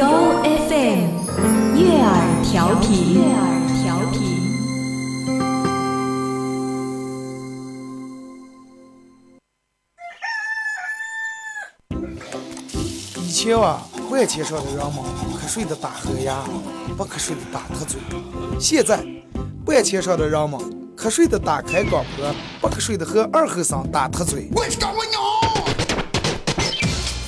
由 FM 悦耳调频，悦耳调频。以前啊，万千上的人们瞌睡的打呵呀，不瞌睡的打瞌嘴。现在，万千上的人们瞌睡的打开广播，不瞌睡的和二后生打瞌嘴。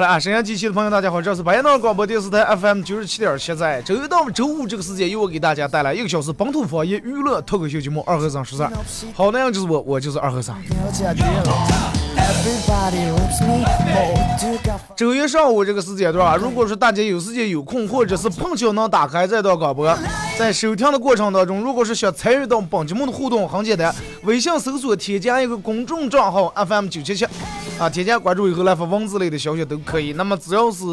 好了啊，沈阳机器的朋友，大家好，这是白杨广播电视台 FM 九十七点七，在周一到周五这个时间，由我给大家带来一个小时本土方言娱乐脱口秀节目《二和尚说事儿》。好，那样就是我，我就是二和尚。周一上午这个时间段啊，如果说大家有时间有空，或者是碰巧能打开这段广播，在收听的过程当中，如果是想参与到本节目的互动，很简单，微信搜索添加一个公众账号 FM 九七七，啊，添加关注以后来发文字类的消息都可以。那么只要是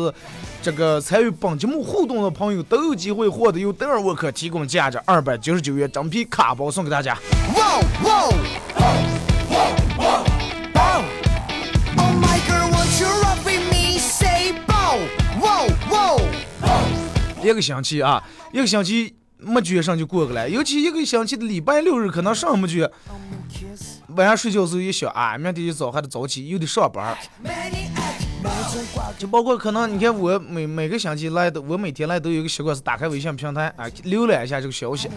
这个参与本节目互动的朋友，都有机会获得由德尔沃克提供价值二百九十九元整批卡包送给大家。Oh whoa, whoa. 一个星期啊，一个星期没觉上就过去了，尤其一个星期的礼拜六日，可能上没觉，晚上睡觉时候一想啊，明天一早还得早起，又得上班，就包括可能你看我每每个星期来的，我每天来都有一个习惯是打开微信平台啊，浏览一下这个消息。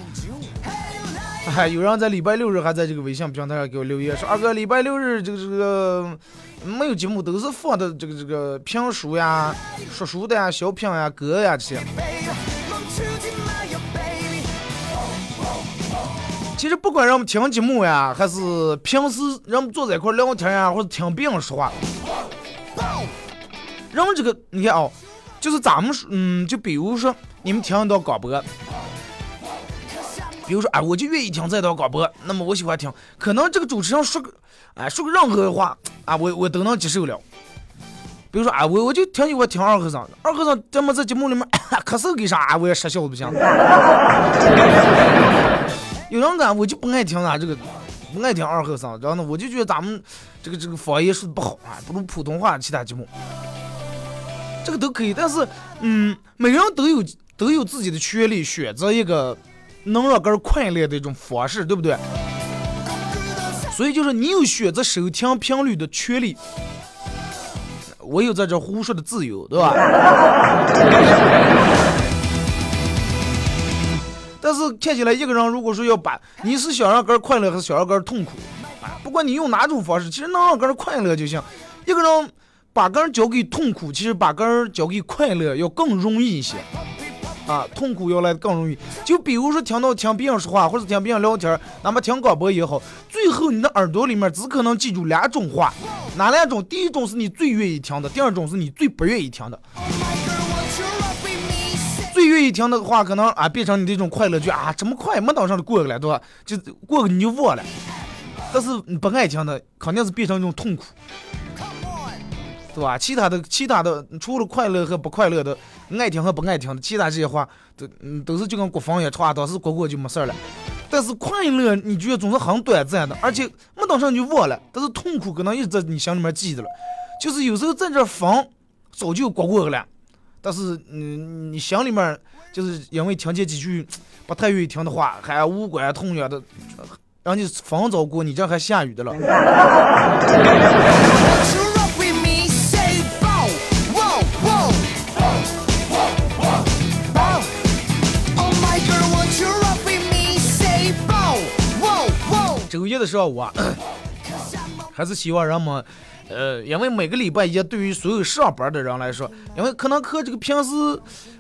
哎，有人在礼拜六日还在这个微信平台上给我留言说，二哥，礼拜六日这个这个没有节目，都是放的这个这个评书呀、说书的呀、小品呀、歌呀这些。其实不管让我们听节目呀，还是平时让我们坐在一块儿聊天呀，或者听别人说话，让这个你看哦，就是咱们嗯，就比如说你们听一段广播，比如说哎，我就愿意听这段广播，那么我喜欢听，可能这个主持人说个哎说个任何的话啊，我我都能接受了。比如说啊，我我就挺喜欢听二和尚的，二和尚咱们在节目里面 咳嗽给啥，我也失笑不行。有人讲我就不爱听咱这个，不爱听二和尚，然后呢，我就觉得咱们这个这个方言说的不好啊，不如普通话其他节目，这个都可以。但是，嗯，每个人都有都有自己的权利，选择一个能让个人快乐的一种方式，对不对？所以就是你有选择收听频率的权利，我有在这胡说的自由，对吧？但是看起来一个人如果说要把你是想让个人快乐还是想让个人痛苦，不管你用哪种方式，其实能让个人快乐就行。一个人把个人交给痛苦，其实把个人交给快乐要更容易一些。啊，痛苦要来更容易。就比如说听到听别人说话，或者听别人聊天，哪怕听广播也好，最后你的耳朵里面只可能记住两种话，哪两种？第一种是你最愿意听的，第二种是你最不愿意听的。愿意听的话，可能啊变成你这种快乐剧啊，这么快没等上就过去了，对吧？就过去你就忘了。但是你不爱听的，肯定是变成一种痛苦，对吧？其他的其他的，除了快乐和不快乐的，爱听和不爱听的，其他这些话都嗯都是就跟国防一样，唱当时过过就没事了。但是快乐你觉得总是很短暂的，而且没等上你就忘了。但是痛苦可能一直在你心里面记着了，就是有时候在这放早就过过了。但是你你心里面就是因为听见几句不太愿意听的话，还无关痛痒的，让你风早过，你这还下雨的了。周一的时候，我 还是希望人们。呃，因为每个礼拜一对于所有上班的人来说，因为可能和这个平时，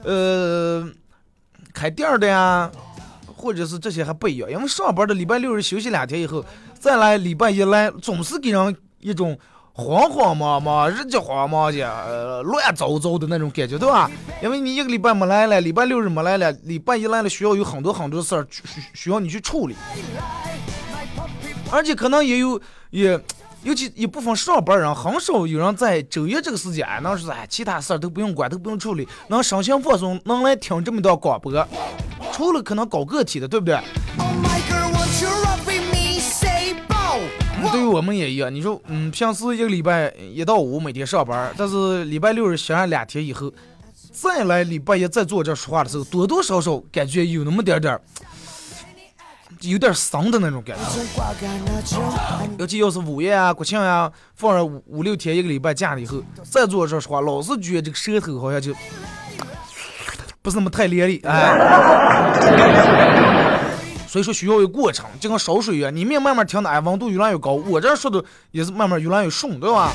呃，开店的呀，或者是这些还不一样，因为上班的礼拜六日休息两天以后，再来礼拜一来，总是给人一种。慌慌忙忙、日急慌忙的、呃乱糟糟的那种感觉，对吧？因为你一个礼拜没来了，礼拜六日没来了，礼拜一来了，需要有很多很多事儿需需要你去处理，而且可能也有也，尤其一部分上班人，很少有人在周一这个时间能说哎，其他事儿都不用管，都不用处理，能身心放松，能来听这么段广播，除了可能搞个体的，对不对？Oh. 对于我们也一样，你说，嗯，平时一个礼拜一到五每天上班，但是礼拜六日休上两天以后，再来礼拜一再坐这说话的时候，多多少少感觉有那么点点儿，有点丧的那种感觉。尤其要是五一啊、国庆啊，放上五五六天一个礼拜假了以后，再坐这说话，老是觉得这个舌头好像就不是那么太伶俐，哎。所以说需要一个过程，就跟烧水一样，你们慢慢调的，哎，温度越来越高，我这说的也是慢慢越来越顺，对吧？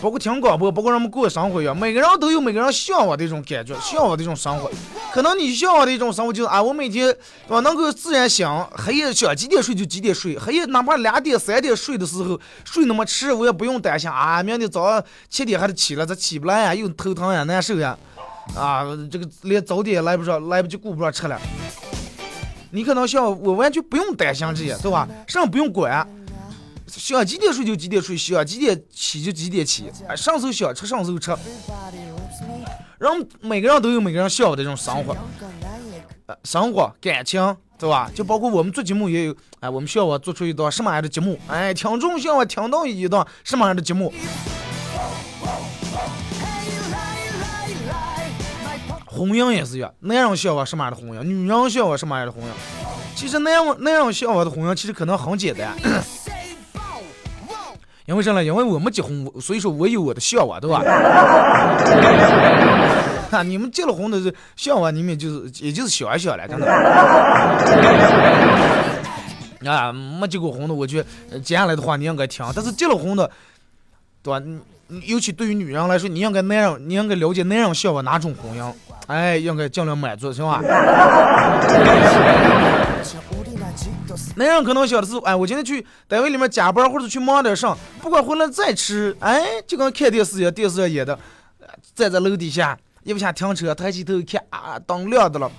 包括听广播，包括人们过生活一样，每个人都有每个人向往的一种感觉，向往的一种生活。可能你向往的一种生活就是啊，我每天对吧能够自然醒，黑夜想几点睡就几点睡，黑夜哪怕两点三点睡的时候睡那么迟，我也不用担心啊，明天早上七点还得起来，咋起不来呀？又头疼呀，难受呀。啊，这个连早点来不上，来不及顾不上吃了。你可能想，我完全不用担心这些，对吧？啥不用管，想几点睡就几点睡，想几点起就几点起，哎，上手想吃上手吃。人每个人都有每个人想要的这种生活，生活感情，对吧？就包括我们做节目也有，哎，我们需要我做出一段什么样的节目？哎，听众想要听到一段什么样的节目？婚姻也是一样，男人向往什么样的婚姻，女人向往什么样的婚姻。其实男人男人向往的婚姻其实可能很简单，因为啥呢？因为我们结婚，所以说我有我的向往，对吧？啊，你们结了婚的是向往，你们就是也就是想一想了，真的。啊，没结过婚的，我觉得接下来的话你应该听，但是结了婚的，对吧？尤其对于女人来说，你应该男人，你应该了解男人向往哪种婚姻，哎，应该尽量满足，行吧？男人可能想的是，哎，我今天去单位里面加班或者去忙点上，不管回来再吃，哎，就跟看电视一样，电视上演的，站在楼底下，一不想停车，抬起头看，啊，灯亮的了，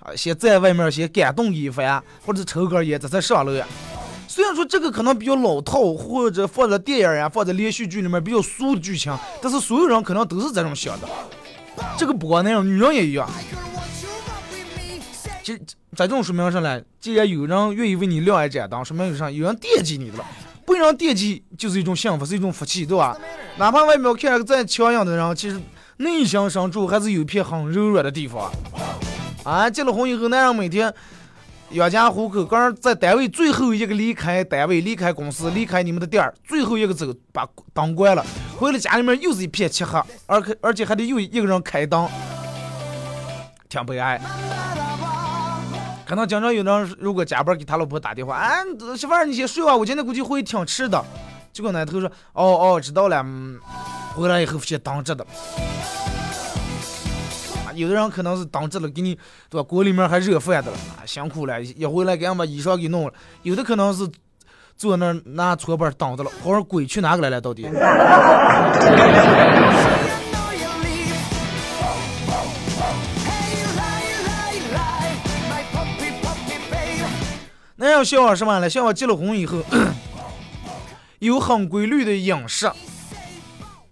啊，先在外面先感动一番，或者抽根烟，这才上楼呀。虽然说这个可能比较老套，或者放在电影呀、放在连续剧里面比较俗的剧情，但是所有人可能都是这种想的。这个不光那样，女人也一样。其实在这种说明上来，既然有人愿意为你亮一盏灯，说明有啥？有人惦记你的了。被人惦记就是一种幸福，是一种福气，对吧？哪怕外面看着再强硬的人，其实内心深处还是有一片很柔软的地方。啊，结了婚以后，男人每天。养家糊口，刚在单位最后一个离开单位、离开公司、离开你们的店儿，最后一个走，把灯关了，回了家里面又是一片漆黑，而且而且还得又一个人开灯，挺悲哀。可能经常有人如果加班给他老婆打电话，啊，媳妇儿你先睡吧，我今天估计会挺迟的。结果那头说，哦哦，知道了，嗯回来以后先当着的。有的人可能是当着了给你，对吧？锅里面还热饭的了，啊辛苦了，一回来给俺把衣裳给弄了。有的可能是坐那儿拿搓板挡着了，好像鬼去哪个来了？到底？要向往什么呢？向往结了婚以后，有很规律的饮食，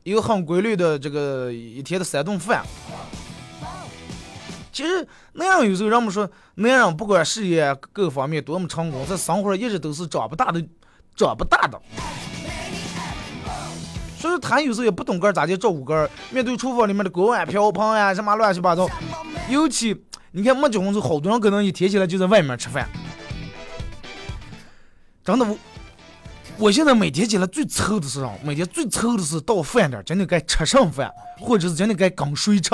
有很规律的这个一天的三顿饭。其实那样有时候人们说，男人不管事业各方面多么成功，在生活上一直都是长不大的，长不大的。所以说他有时候也不懂个咋地照顾个面对厨房里面的锅碗瓢盆呀，什么乱七八糟。尤其你看没结婚时候，好多人可能一天起来就在外面吃饭。真的我，我现在每天起来最愁的是啥？每天最愁的是到饭点，真的该吃上饭，或者是真的该刚睡吃。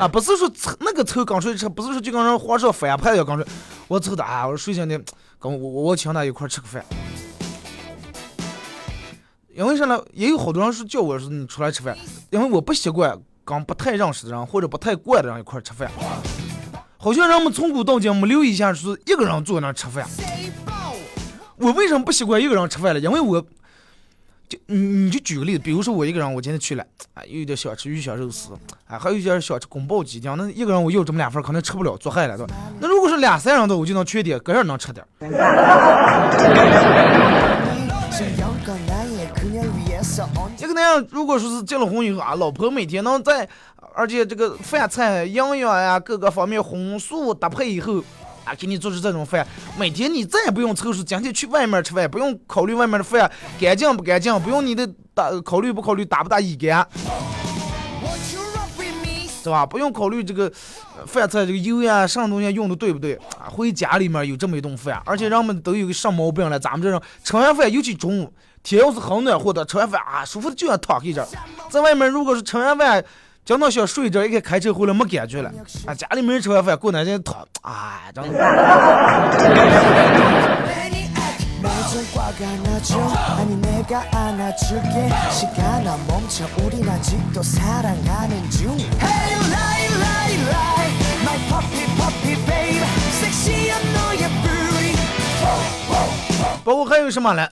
啊，不是说凑那个愁刚睡吃，不是说就跟人皇上翻牌一样刚睡。我愁的啊，我睡醒的，跟我我我请他一块吃个饭。因为啥呢？也有好多人是叫我说你出来吃饭，因为我不习惯跟不太认识的人或者不太惯的人一块吃饭。好像人们从古到今没留意一下，是一个人坐那吃饭。我为什么不习惯一个人吃饭了？因为我，就你你就举个例子，比如说我一个人，我今天去了，啊，有点想吃鱼香肉丝，啊，还有一点想吃宫保鸡丁，那一个人我要这么两份，可能吃不了，做害了，对吧？那如果是俩三人的，我就能缺点，个人能吃点。这个那样，如果说是结了婚以后啊，老婆每天能在，而且这个饭菜营养呀各个方面荤素搭配以后，啊，给你做出这种饭，每天你再也不用愁说今天去外面吃饭，不用考虑外面的饭干净不干净，不用你的打考虑不考虑打不打乙肝，是吧？不用考虑这个饭菜这个油呀什么东西用的对不对啊？回家里面有这么一顿饭，而且人们都有个什么毛病了？咱们这种吃完饭，尤其中午。天要是很暖和的，吃完饭啊，舒服的就想躺一阵。在外面，如果是吃完饭，讲到想睡着，一看开车回来没感觉了。啊，家里没人吃完饭，过两天躺，哎，真的。包括还有什么呢？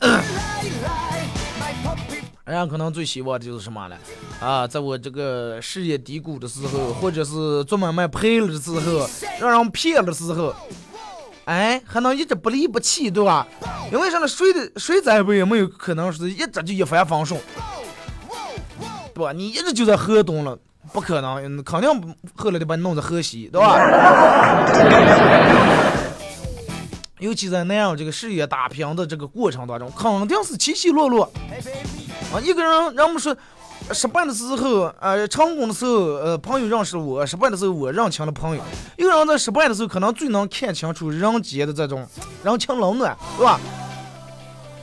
人家可能最希望的就是什么呢？啊，在我这个事业低谷的时候，或者是做买卖赔了的时候，让人骗了的时候，哎，还能一直不离不弃，对吧？因为啥呢？谁的谁在不也没有可能是一直就一帆风顺，对吧？你一直就在河东了，不可能，肯定后来就把你弄在河西，对吧？尤其在那样这个事业打拼的这个过程当中，肯定是起起落落。啊，一个人，人们说，失败的时候，呃，成功的时候，呃，朋友认识我；失败的时候，我认清了朋友。一个人在失败的时候，可能最能看清楚人间的这种人情冷暖，对吧？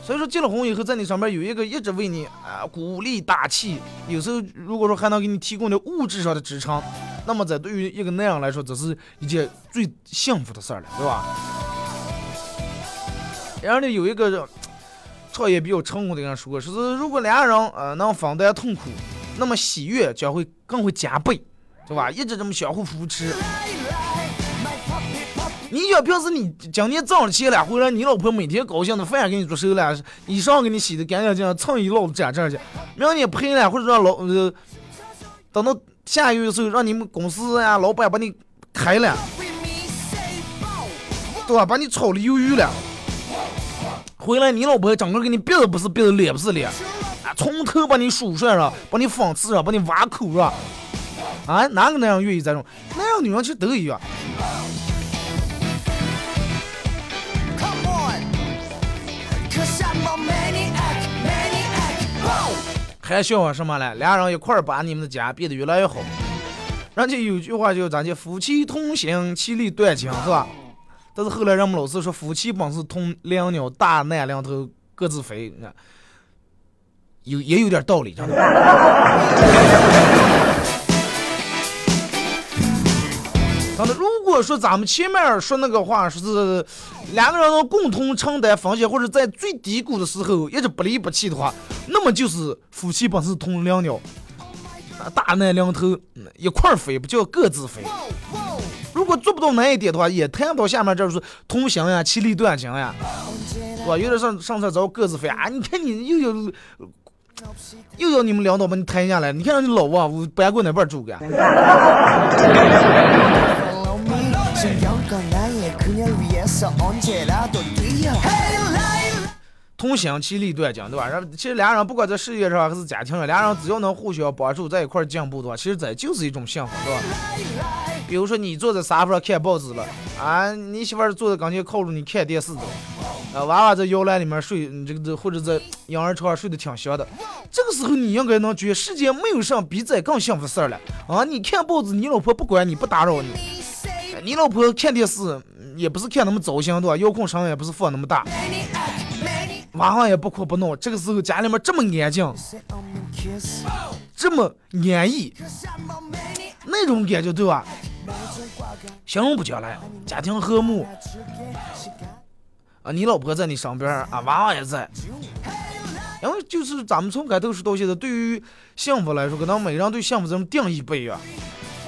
所以说，结了婚以后，在你上面有一个一直为你啊鼓励打气，有时候如果说还能给你提供点物质上的支撑，那么在对于一个男人来说，这是一件最幸福的事儿了，对吧？然后呢，有一个。创业比较成功的人说，说是如果两人呃能分担痛苦，那么喜悦将会更会加倍，对吧？一直这么相互扶持。你想平时你今天挣了钱了，回来你老婆每天高兴的饭给你做熟了，衣裳给你洗的干干净净，蹭衣落子沾这去。明天赔了，或者让老呃等到下个月的时候，让你们公司呀老板把你开了，对吧？把你炒的鱿鱼了。回来，你老婆整个给你鼻子不是鼻子，脸不是脸，啊，从头把你梳顺了，把你讽刺了，把你挖口了，啊，哪个男人愿意这种？哪样女人其实都一样。还笑话什么嘞？俩人一块儿把你们的家变得越来越好。人家有句话叫咱家夫妻同心，其利断金，是吧？但是后来人们老是说夫妻本是同林鸟，大难临头各自飞，你看，有也有点道理，真的。真的，如果说咱们前面说那个话，说是两个人共同承担风险，或者在最低谷的时候一直不离不弃的话，那么就是夫妻本是同林鸟，大难临头一块飞，不叫各自飞。如果做不到那一点的话，也谈不到下面这是同行呀、其利断金呀，是吧？有点上上车找各自飞啊！你看你又有又要你们领导把你抬下来，你看你老啊，我搬过哪边住个？同行其利断金，对吧？然后其实俩人不管在事业上还是家庭上，俩人只要能互相帮助，在一块进步的话，其实这就是一种幸福，对吧？比如说你坐在沙发上看报纸了，啊，你媳妇儿坐在跟前靠着你看电视的，啊，娃娃在摇篮里面睡，你这个这或者在婴儿床上睡得挺香的，这个时候你应该能觉世界没有什比这更幸福事儿了，啊，你看报纸，你老婆不管你不打扰你，你老婆看电视也不是看那么糟心对吧？遥控声也不是放那么大，娃娃也不哭不闹，这个时候家里面这么安静，这么安逸。那种感觉对吧？形容不起来，家庭和睦啊，你老婆在你身边啊，娃娃也在。因为就是咱们从开头说到现在，对于幸福来说，可能每个人对幸福这种定义不一样。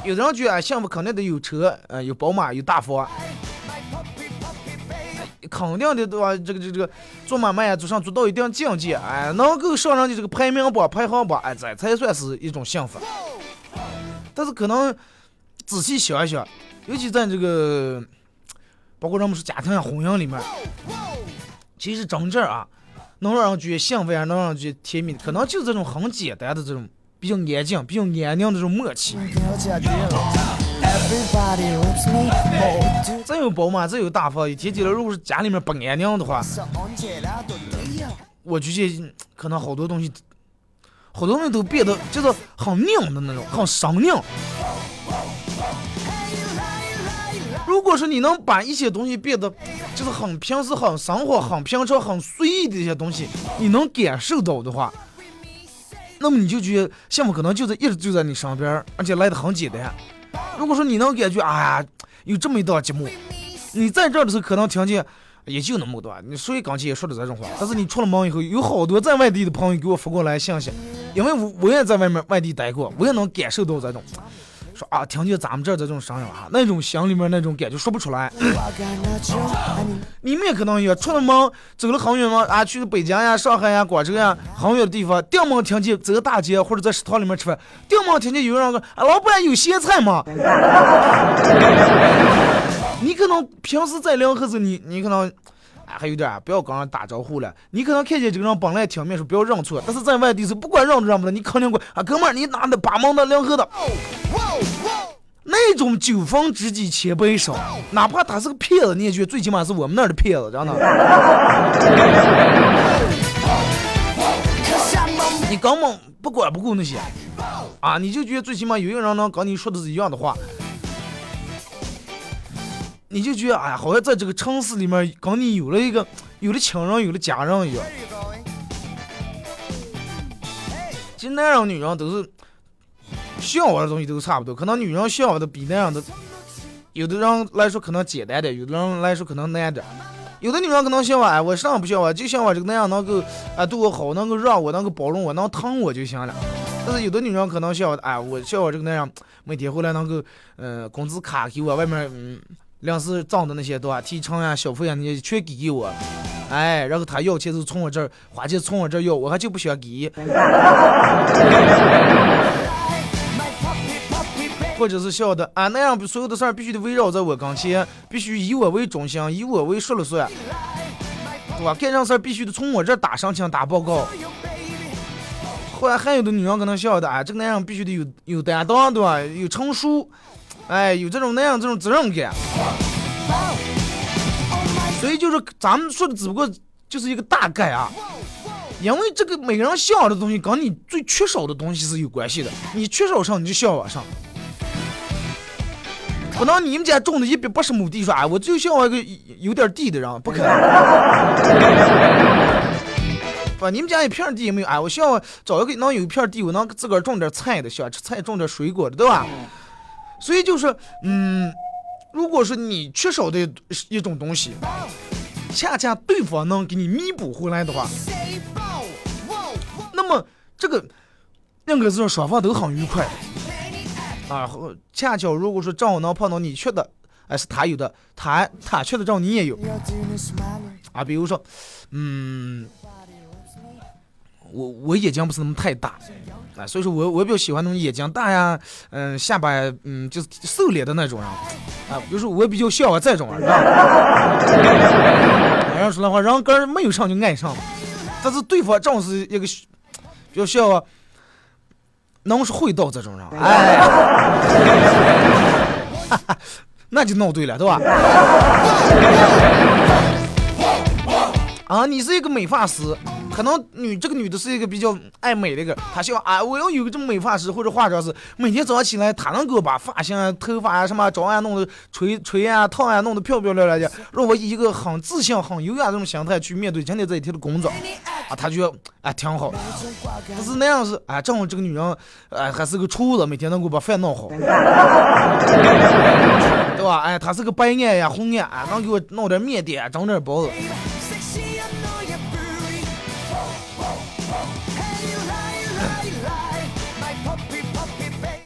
有的人觉得幸福肯定得有车，呃，有宝马，有大房，肯定的对吧？这个这个这个做买卖啊，做上做到一定境界，哎，能够上人家这个排名榜、排行榜，哎，这才算是一种幸福。但是可能仔细想一想，尤其在这个包括咱们说家庭啊、婚姻里面，其实真正啊。能让人觉得幸福呀，能让人觉得甜蜜，可能就是这种很简单的这种比较安静、比较安宁的这种默契。真有宝马，真有大方，一天起来如果是家里面不安宁的话，我觉得可能好多东西，好多东西都变得就是很拧的那种，很生拧。如果说你能把一些东西变得就是很平时、很生活、很平常、很随意的一些东西，你能感受到的话，那么你就觉得幸福可能就在一直就在你身边，而且来的很简单。如果说你能感觉哎呀有这么一档节目，你在这的时候可能听见也就那么多，你所以刚才也说的这种话，但是你出了门以后，有好多在外地的朋友给我发过来信息，因为我我也在外面外地待过，我也能感受到这种。啊，听见咱们这儿的这种声音啊，那种心里面那种感觉说不出来。你们也可能也，出了门走了很远吗？啊，去北京呀、上海呀、广州呀，很远的地方，定门听见走大街或者在食堂里面吃饭，定门听见有人说啊，老板有咸菜吗？你可能平时在临河子，你你可能啊。还有点，不要跟人打招呼了。你可能看见这个人本来挺面熟，不要认错。但是在外地是不管认不认不得，你肯定管啊，哥们儿，你拿的八毛的两盒的，那种酒逢知己千杯少，哪怕他是个骗子，你也觉得最起码是我们那儿的骗子，真的。你根本不管不顾那些啊，你就觉得最起码有一个人能跟你说的是一样的话。你就觉得哎呀，好像在这个城市里面，跟你有了一个有了亲人，有了家人一样。其实男人女人都是向往的东西都差不多，可能女人向往的比那样的，有的人来说可能简单点，有的人来说可能难点。有的女人可能向往哎，我啥不向往，就向往这个那样能够啊对我好，能够让我，能够包容我，能疼我就行了。但是有的女人可能向往哎，我向往这个那样每天回来能够嗯工资卡给我，外面嗯。粮食挣的那些对吧？提成呀、小费呀，你全给给我，哎，然后他要钱就从我这儿花钱，从我这儿要，我还就不想给。或者是笑的啊，那样所有的事儿必须得围绕在我跟前，必须以我为中心，以我为说了算，对吧？干啥事儿必须得从我这儿打申请、打报告。后来还有的女人可能笑的啊，这个男人必须得有有担当，对吧？有成熟。哎，有这种那样这种责任感，所以就是咱们说的只不过就是一个大概啊，因为这个每个人向往的东西跟你最缺少的东西是有关系的，你缺少上你就向往上，不能你们家种的一百八十亩地说哎，我就向往一个有点地的人，不可能，不，你们家一片地也没有，哎，我向往找一个能有一片地，我能自个儿种点菜的，喜欢吃菜，种点水果的，对吧？所以就是，嗯，如果说你缺少的一种东西，恰恰对方能给你弥补回来的话，那么这个应该是双方都很愉快啊。恰巧如果说正好能碰到你缺的，哎是他有的，他他缺的正好你也有啊。比如说，嗯，我我眼睛不是那么太大。啊，所以说我我比较喜欢那种眼睛大呀，嗯，下巴嗯就是瘦脸的那种人，啊，比如说我比较向往这种，是吧？哎呀，说那话，人根儿没有上就爱上了，但是对方正好是一个比较向往，能是会道这种人，哎，那就闹对了，对吧？啊，你是一个美发师。可能女这个女的是一个比较爱美的一个，她希望啊，我要有个这么美发师或者化妆师，每天早上起来，她能给我把发型啊、头发啊、什么妆啊弄得吹吹啊、烫啊弄得漂漂亮亮的，让我以一个很自信、很优雅这种心态去面对今天这一天的工作。啊，她觉得哎挺好。不是那样是哎，正好这个女人哎还是个厨子，每天能给我把饭弄好，对吧？哎，她是个白眼呀红眼，啊，能给我弄点面点，整点包子。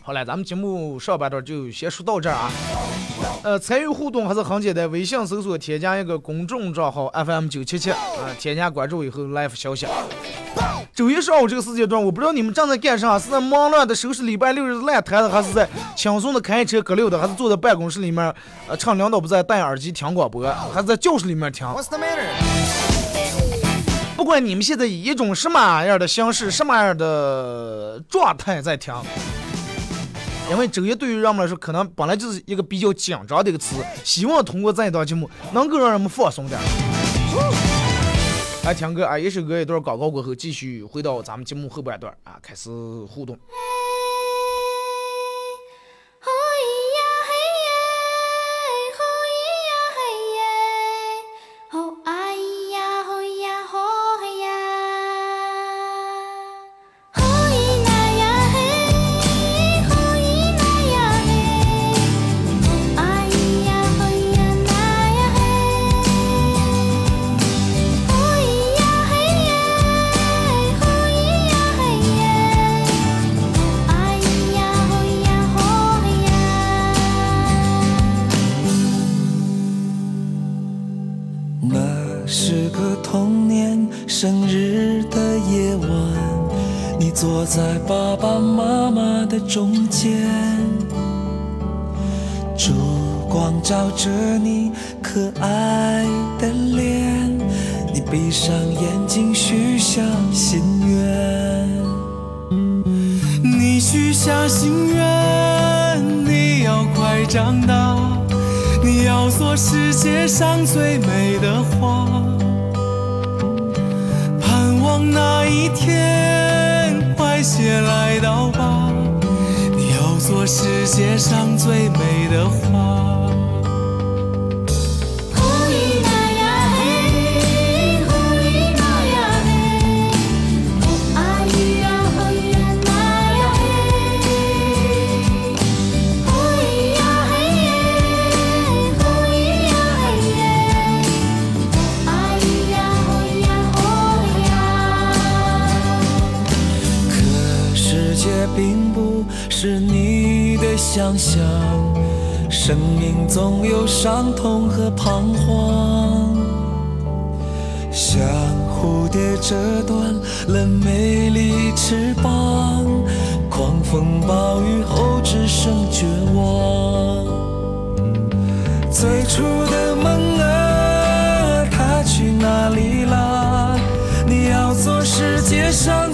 好了，咱们节目上半段就先说到这儿啊。呃，参与互动还是很简单，微信搜索添加一个公众账号 FM 九七七啊，添加关注以后 live 消息。周一上午这个时间段，我不知道你们正在干啥，是在忙乱的收拾礼拜六日烂摊子，还是在轻松的开车割溜的，还是坐在办公室里面，呃，趁领导不在戴耳机听广播，还是在教室里面听。不管你们现在以一种什么样的形式、什么样的状态在听，因为周一对于人们来说，可能本来就是一个比较紧张的一个词，希望通过这一档节目能够让人们放松点。来强哥啊，一首歌一段广告过后，继续回到咱们节目后半段啊，开始互动。伤痛和彷徨。像蝴蝶折断了美丽翅膀，狂风暴雨后只剩绝望。最初的梦啊，它去哪里啦？你要做世界上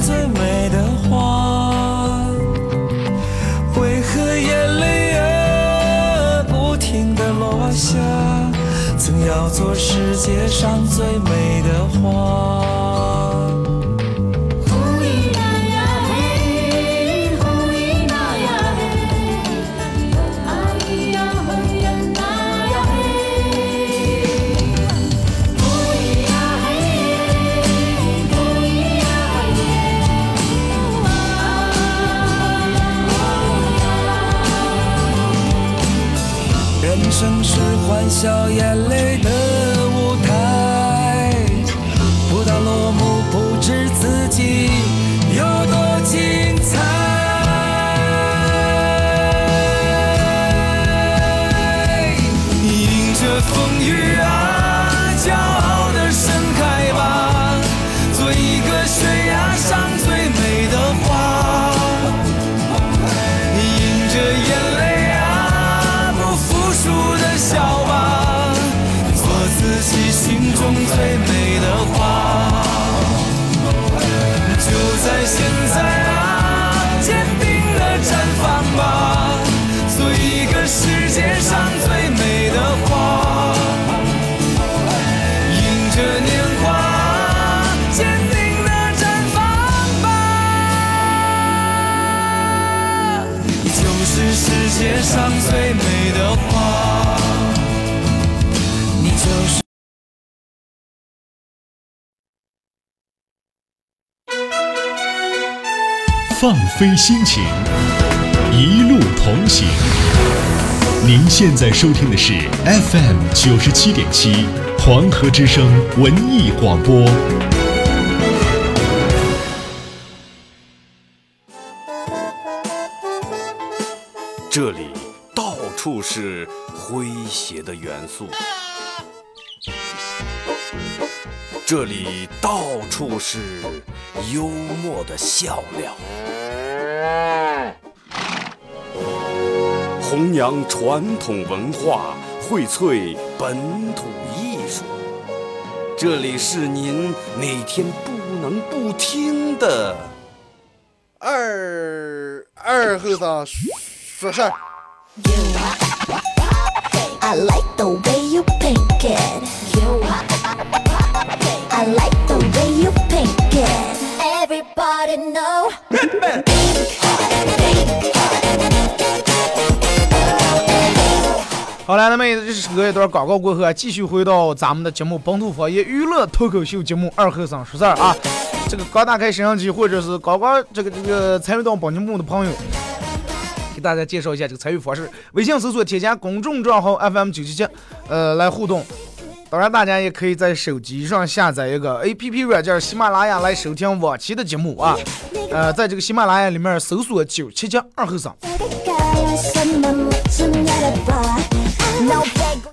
界上最美的花。人生是欢笑眼泪的非心情，一路同行。您现在收听的是 FM 九十七点七黄河之声文艺广播。这里到处是诙谐的元素，这里到处是幽默的笑料，弘扬传统文化，荟萃本土艺术。这里是您每天不能不听的。二二后生说事儿。You, I like the way you pink it. You. 好了，那么这是隔一段广告过后啊，继续回到咱们的节目《本土方言娱乐脱口秀节目二后生说事儿》啊。这个刚打开摄像机或者是刚刚这个这个参与到本节目的朋友，给大家介绍一下这个参与方式：微信搜索添加公众账号 FM 九七七，呃，来互动。当然，大家也可以在手机上下载一个 APP 软件喜马拉雅来收听往期的节目啊。呃，在这个喜马拉雅里面搜索九七七二后生。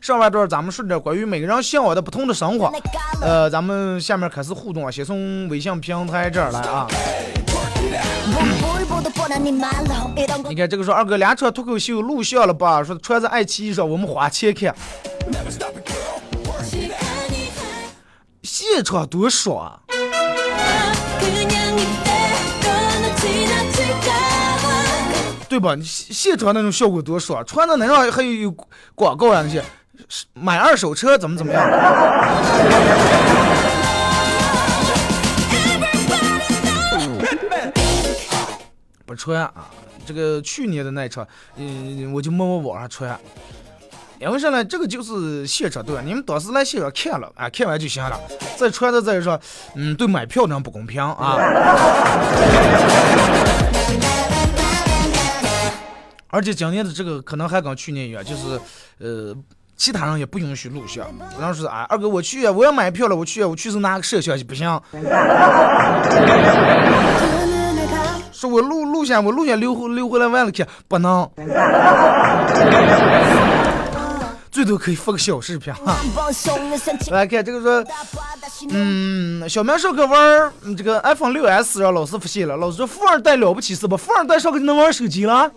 上半段咱们说点关于每个人向往的不同的生活，呃，咱们下面开始互动啊，先从微信平台这儿来啊。你看这个说二哥两场脱口秀录像了吧？说穿在爱奇艺上，我们花钱看，现场多爽啊！吧？你现现场那种效果多爽，穿的那上还有有广告啊那些，买二手车怎么怎么样？不穿啊，这个去年的那场，嗯，我就默默网上穿。因为啥呢？这个就是现场对吧？你们当时来现场看了啊，看完就行了。再穿的再说，嗯，对买票的人不公平啊。而且今年的这个可能还跟去年一样，就是呃，其他人也不允许录像。然后说啊，二哥我去，我要买票了，我去，我去是拿个摄像机不行。说我录录像，我录像留回留回来完了去，不能。最多可以发个小视频哈。来看这个说，嗯，小明上课玩儿嗯这个 iPhone 六 S，让老师发现了。老师说富二代了不起是吧？富二代上课就能玩手机了？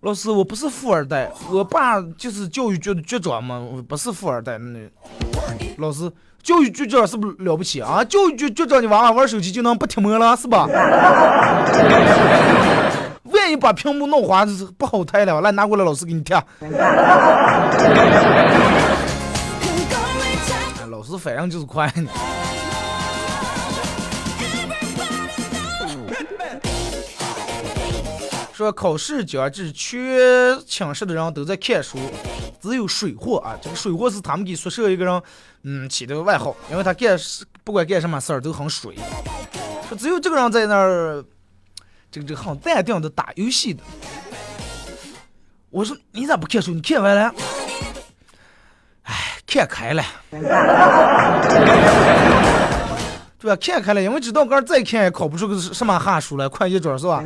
老师，我不是富二代，我爸就是教育局的局长嘛，我不是富二代。那老师，教育局局长是不是了不起啊？教育局局长，你娃娃玩手机就能不贴膜了是吧？万一把屏幕弄滑，不好抬了。来，拿过来，老师给你贴。哎 老师反应就是快呢。说考试将至，全寝室的人都在看书，只有水货啊。这个水货是他们给宿舍一个人，嗯起的外号，因为他干不管干什么事儿都很水。说只有这个人在那儿，这个这个很淡定的打游戏的。我说你咋不看书？你看完了？哎，看开了。对吧？看开了，因为知道刚再看也考不出个什么哈书来，快一准是吧？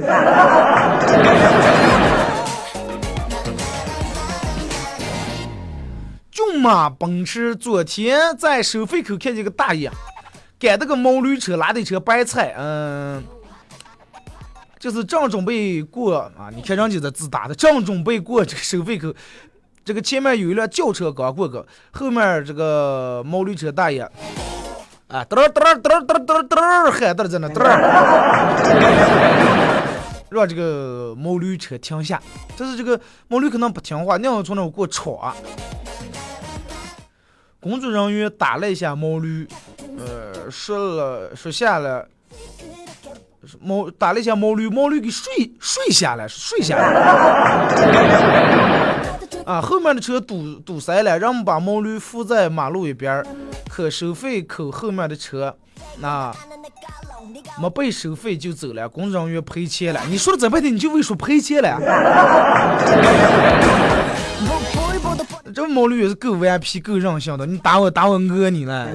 骏马奔驰，昨天在收费口看见个大爷，赶那个毛驴车拉的一车白菜，嗯，就是正准备过啊，你看人家的字打的，正准备过这个收费口，这个前面有一辆轿车刚过个，后面这个毛驴车大爷。啊，嘚儿嘚儿嘚儿嘚儿嘚儿嘚儿，喊的在那嘚儿，让这个毛驴车停下。但是这个毛驴可能不听话，硬要从那儿给我闯。工作人员打了一下毛驴，呃，说了说下了，毛打了一下毛驴，毛驴给睡睡下来，睡下来。啊，后面的车堵堵塞了，让我们把毛驴扶在马路一边儿，可收费口后面的车，那没被收费就走了，工作人员赔钱了。你说了这半天，你就为说赔钱了？这毛驴也是够顽皮、够任性的。你打我，打我讹你了。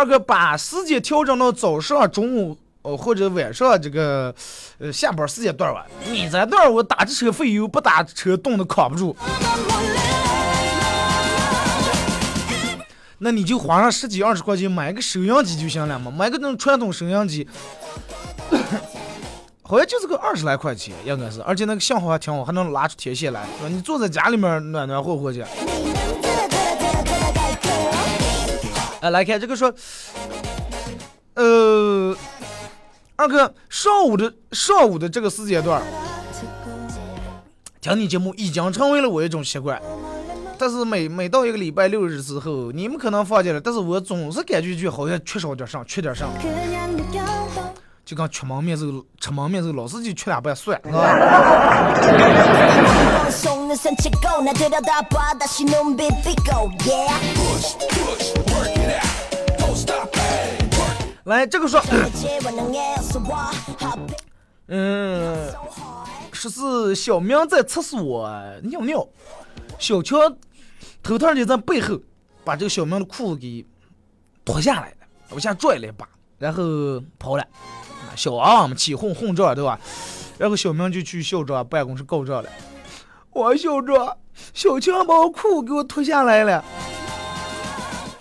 二哥把时间调整到早上中午哦或者晚上这个呃下班时间段吧你在段我打着车费油不打车冻的扛不住。那你就花上十几二十块钱买个收音机就行了嘛买个那种传统收音机。好像就是个二十来块钱应该是。而且那个信号还挺好还能拉出天线来说你坐在家里面暖暖和和去。啊，来看这个说，呃，二哥，上午的上午的这个时间段，听你节目已经成为了我一种习惯。但是每每到一个礼拜六日之后，你们可能放假了，但是我总是感觉就好像缺少点啥，缺点啥。就跟吃蒙面这个吃蒙面这个老司机吃两瓣蒜是吧？来这个说 嗯说是小明在厕所尿尿小乔头套就在背后把这个小明的裤子给脱下来了往下拽了一把然后跑了。小王嘛起哄哄这对吧？然后小明就去校长办公室告状了。王校长，小强把我裤给我脱下来了。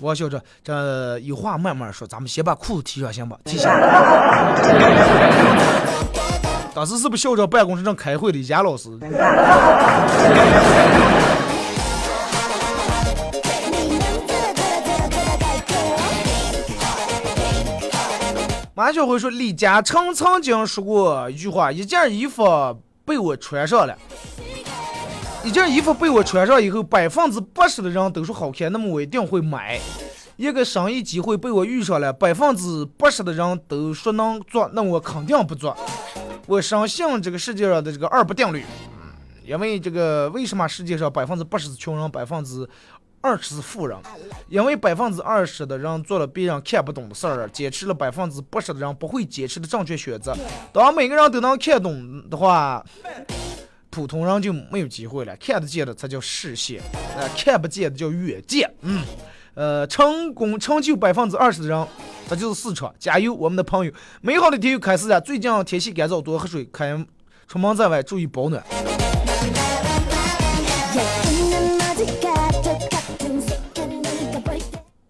王校长，这有话慢慢说，咱们先把裤子提上行吧？提下。当时是不是校长办公室正开会的？严老师。马小辉说，李嘉诚曾经说过一句话：一件衣服被我穿上了，一件衣服被我穿上以后，百分之八十的人都说好看，那么我一定会买。一个生意机会被我遇上了，百分之八十的人都说能做，那我肯定不做。我深信这个世界上的这个二不定律，因为这个为什么世界上百分之八十是穷人，百分之二十是富人？因为百分之二十的人做了别人看不懂的事儿，坚持了百分之八十的人不会坚持的正确选择。当每个人都能看懂的话，普通人就没有机会了。看得见的才叫视线，呃，看不见的叫远见。嗯，呃，成功成就百分之二十的人，这就是市场。加油，我们的朋友！美好的天又开始了。最近天气干燥，多喝水，开出门在外注意保暖。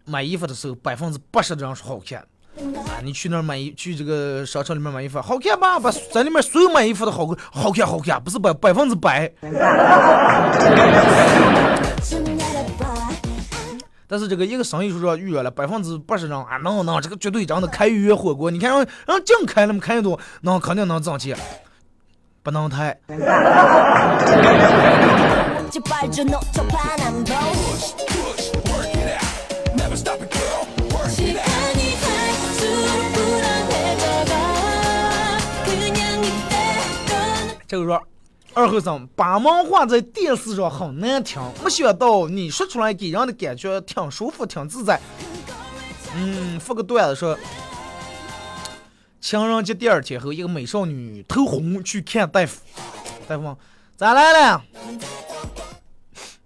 买衣服的时候，百分之八十的人说好看。啊，你去那儿买衣，去这个商场里面买衣服，好看吧？把在里面所有买衣服的好看，好看，好看，不是百百分之百。但是这个一个生意说预约了百分之八十人啊，能能，这个绝对真的开预约火锅。你看，让让净开了么，开一多，那肯定能挣钱，不能太。这个说，二后生把门话在电视上很难听，没想到你说出来给人的感觉挺舒服，挺自在。嗯，发个段子说，情人节第二天后，一个美少女头红去看大夫，大夫咋来了？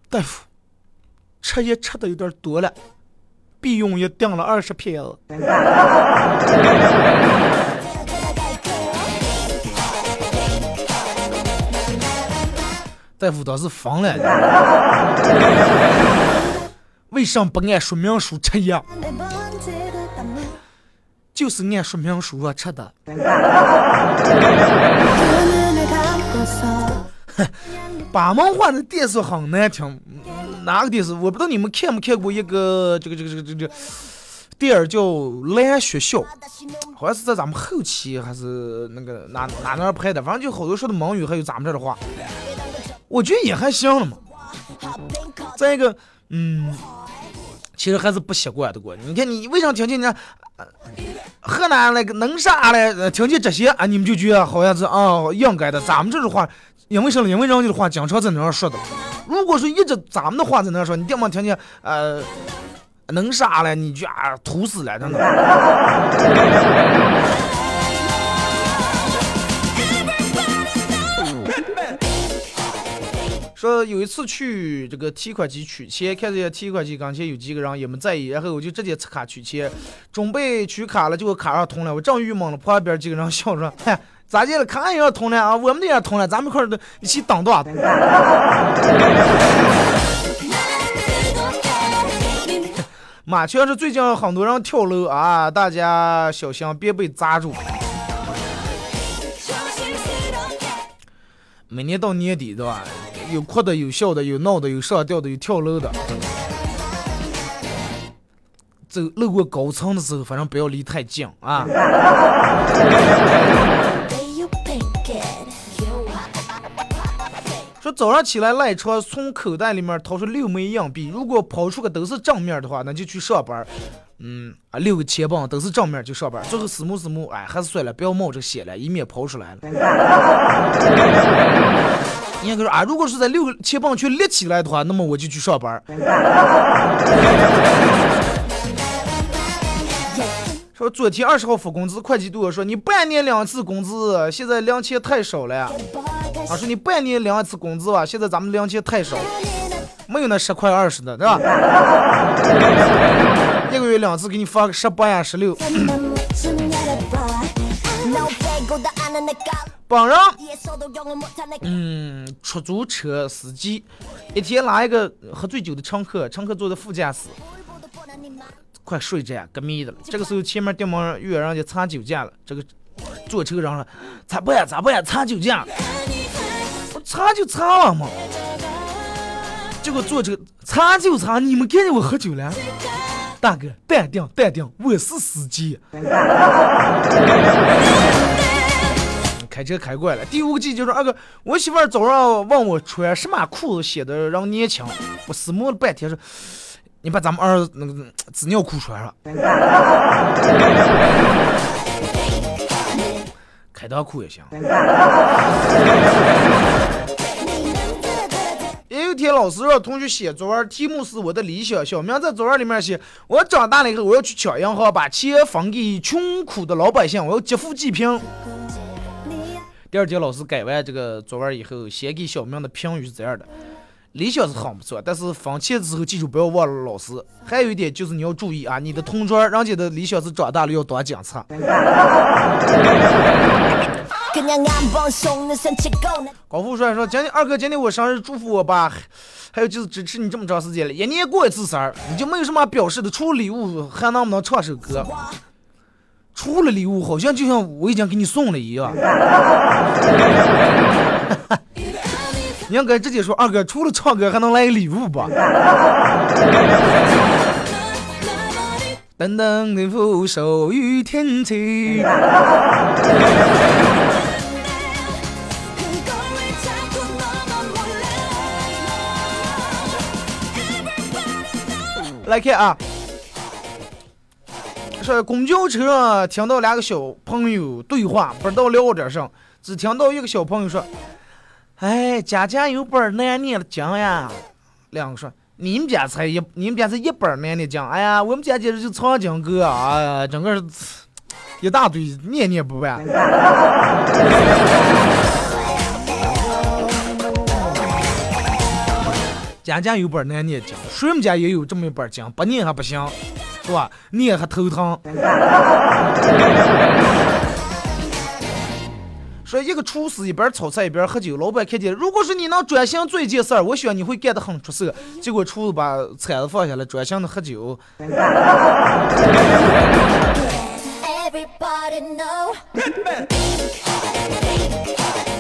大夫，吃药吃的有点多了，避孕药订了二十片子。大夫当时疯了，为什么不按说明书吃药？就是按说明书啊吃的。把门话的电视很难听，哪个电视？我不知道你们看没看过一个这个这个这个这个电影叫《蓝学校》，好像是在咱们后期还是那个哪哪那儿拍的，反正就好多说的蒙语，还有咱们这儿的话。我觉得也还行了嘛。再一个，嗯，其实还是不习惯的过。你看你为啥听见人家、河南那个能啥嘞？听见这些啊，你们就觉得好像是啊应该的。咱们这种话，因为什么？因为人家的话经常在那样说的。如果说一直咱们的话在那样说，你爹妈听见呃能啥嘞？你就啊吐死了，真的。说有一次去这个提款机取钱，看见提款机跟前有几个人也没在意，然后我就直接插卡取钱，准备取卡了，结果卡上通了，我正郁闷了，旁边几个人笑说：“ 嗨，咋的了？卡也要通了啊？我们的也通了，咱们一块儿都一起当多。” 马确实最近很多人跳楼啊，大家小心别被砸住。每年到年底，对吧？有哭的，有笑的，有闹的，有上吊的，有跳楼的。走路过高层的时候，反正不要离太近啊。说早上起来赖床，从口袋里面掏出六枚硬币，如果抛出个都是正面的话，那就去上班。嗯啊，六个钱棒都是正面就上班。最后死木死木，哎，还是算了，不要冒这个险了，以免抛出来了。人家说啊，如果是在六个钱棒全立起来的话，那么我就去上班。说昨天二十号发工资，会计对我说你半年两次工资，现在两千太少了呀。啊，说你半年两次工资吧，现在咱们两千太少，没有那十块二十的，对吧？一个月两次给你发个十八呀十六。本人，嗯，出租车司机，一天拉一个喝醉酒的乘客，乘客坐在副驾驶，快睡着隔迷的了。这个时候前面电门约人家查酒驾了，这个坐车人说咋办呀咋办呀查酒驾？我查就查了嘛。结果坐车查就查，你们看见我喝酒了？大哥，淡定淡定，我是司机。开车开惯了。第五个季就是二哥，我媳妇儿早上问我穿什么裤子显得让年轻，我思摸了半天说，你把咱们儿子那个纸尿裤穿上，开裆裤也行。也有天老师让同学写作文，题目是我的理想，小明在作文里面写，我长大了以后我要去抢银行，把钱分给穷苦的老百姓，我要劫富济贫。第二天老师改完这个作文以后，写给小明的评语是这样的：理想是很不错，但是分钱的时候记住不要忘了老师。还有一点就是你要注意啊，你的同桌人家的理想是长大了要当警察。高富帅说：“今天二哥，今天我生日，祝福我吧。还有就是支持你这么长时间了，一年过一次生日，你就没有什么表示的？除了礼物，还能不能唱首歌？除了礼物，好像就像我已经给你送了一样。你应该直接说，二哥，除了唱歌，还能来个礼物吧？淡淡的扶手与天气。”来看啊，说公交车上听到两个小朋友对话，不知道聊点啥，只听到一个小朋友说：“哎，家家有本难念的经呀。”两个说：“你们家才一，你们家才一本难念的经。哎呀，我们家简直就藏经阁啊！整个一大堆，念念不完。”家家有本难念的经，谁们家也有这么一本经，不念还不行，是吧？念还头疼。说一个厨师一边炒菜一边喝酒，老板看见，如果是你能专心做一件事儿，我想你会干得很出色。结果厨师把铲子放下来，专心的喝酒。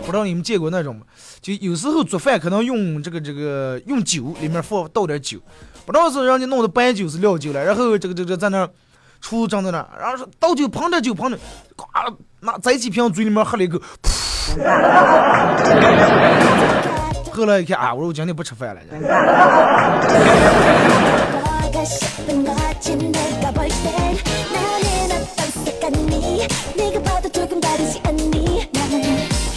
不知道你们见过那种吗？就有时候做饭可能用这个这个用酒，里面放倒点酒，不知道是人家弄的白酒是料酒了，然后这个这个在那厨子站在那，然后说倒酒碰着酒碰着，呱拿摘起瓶嘴里面喝了一口，噗。后来一看啊，我说我今天不吃饭了。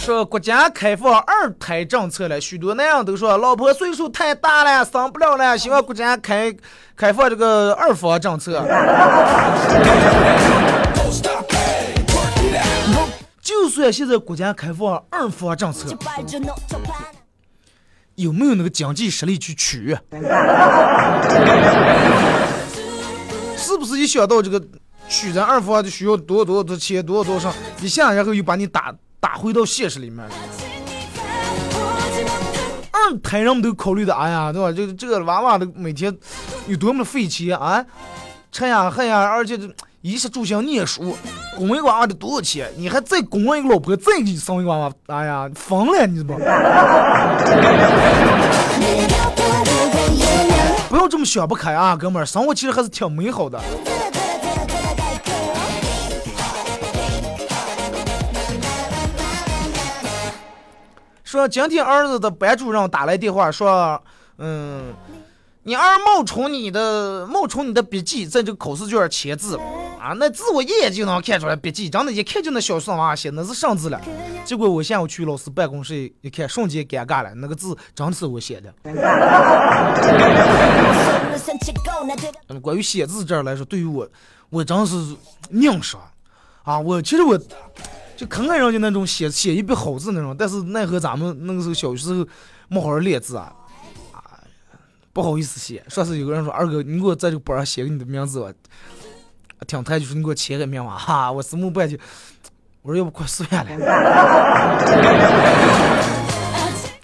说国家开放二胎政策了，许多男人都说老婆岁数太大了，生不了了，希望国家开开放这个二房政策。就算现在国家开放二房政策，有没有那个经济实力去取？是不是一想到这个，取咱二房就需要多多少多钱，多少多少，一下然后又把你打。打回到现实里面二胎人们都考虑的哎呀对吧？这这个娃娃的每天有多么的费钱啊？吃呀恨呀而且这衣食住行你也供拱一个娃娃得多少钱？你还再拱一个老婆再给你生一个娃娃哎呀疯了你这不。不要这么想不开啊哥们儿生活其实还是挺美好的。说今天儿子的班主任打来电话说，嗯，你儿冒充你的冒充你的笔记在这个考试卷签字啊，那字我一眼就能看出来笔记，真的，一看就那小生娃写那是上字了。结果我下午去老师办公室一看，瞬间尴尬了，那个字真是我写的。嗯，关于写字这儿来说，对于我，我真是硬伤啊，我其实我。就看看人家那种写写一笔好字那种，但是奈何咱们那个时候小时候没好好练字啊，啊，不好意思写。上次有个人说二哥，你给我在这个本上写个你的名字吧，挺抬就说你给我签个名吧，哈，我思慕半天，我说要不快算了。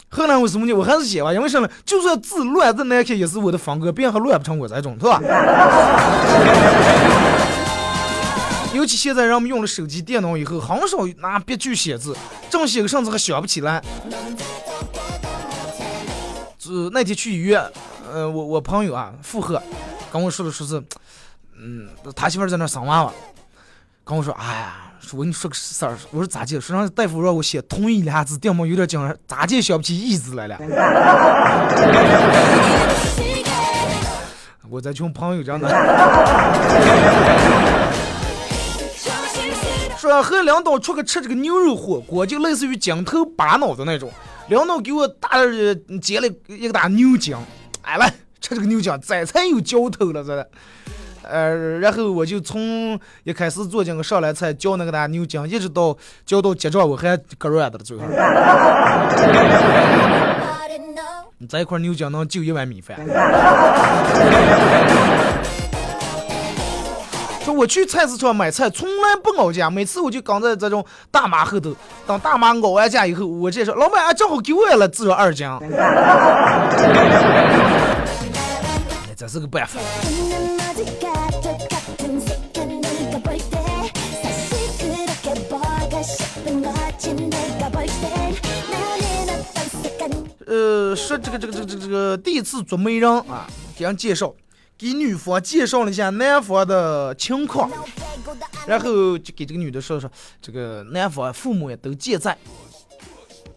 后来我什么呢？我还是写吧，因为什么？就算字乱字难看，也是我的风格，别人还乱不成我这种，是吧？尤其现在人们用了手机、电脑以后，很少拿笔去写字，正写个甚至还想不起来。这那天去医院，呃，我我朋友啊，附和，跟我说的说是，嗯，他媳妇在那生娃娃，跟我说，哎呀，我跟你说个事儿，我说咋的？说让大夫让我写“同意”俩字，电毛有点紧，咋的想不起“意”字来了？我在穷朋友这样的。说和领导出去吃这个牛肉火锅，就类似于筋头巴脑的那种。领导给我大呃煎了一个大牛筋，哎来吃这个牛筋，再才有嚼头了这。呃，然后我就从一开始做这个上来菜嚼那个大牛筋，一直到嚼到结账我还割软的了最后。你这一块牛筋能就一碗米饭。我去菜市场买菜从来不熬价，每次我就跟在这种大妈后头，等大妈熬完价以后，我直接说老板啊，正好给我也来至少二斤。哎，这是个办法。呃，说这个这个这个这个第一次做媒人啊，给人介绍，给女方介绍了一下男方的情况，然后就给这个女的说说，这个男方父母也都健在，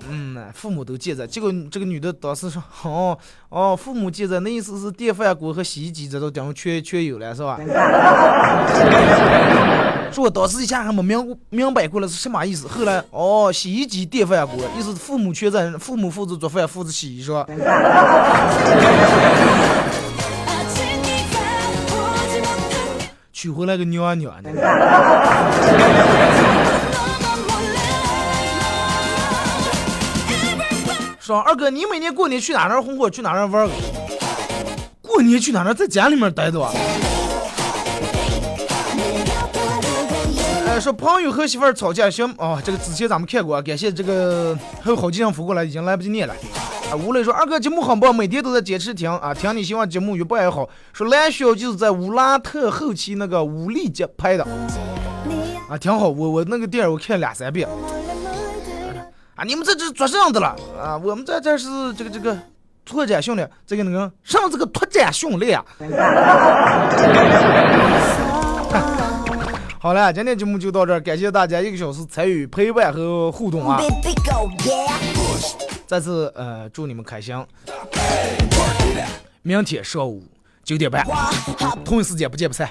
嗯，父母都健在。结果这个女的当时说，哦哦，父母健在，那意思是电饭锅和洗衣机这都等于全全有了，是吧？说我当时一下还没明明白过来是什么意思，后来哦，洗衣机、电饭锅，意思父母全在，父母负责做饭，负责洗衣，是吧？娶回来个妞啊妞啊的。说二哥，你每年过年去哪那红火，去哪那玩儿？过年去哪那在家里面待着啊？说朋友和媳妇吵架，行哦，这个之前咱们看过，感谢这个还有好几张福过来，已经来不及念了。无磊说：“二哥节目很棒，每天都在坚持听啊，听你希望节目越办越好。”说蓝雪就是在乌拉特后期那个武力节拍的，啊，挺好。我我那个电影我看两三遍。啊，你们这这做甚的了啊？我们在这是这个这个拓展训练，这个那个上这个拓展训练啊。好了，今天节目就到这儿，感谢大家一个小时参与陪伴和互动啊。再次呃祝你们开心。明天上午九点半，同一时间不见不散。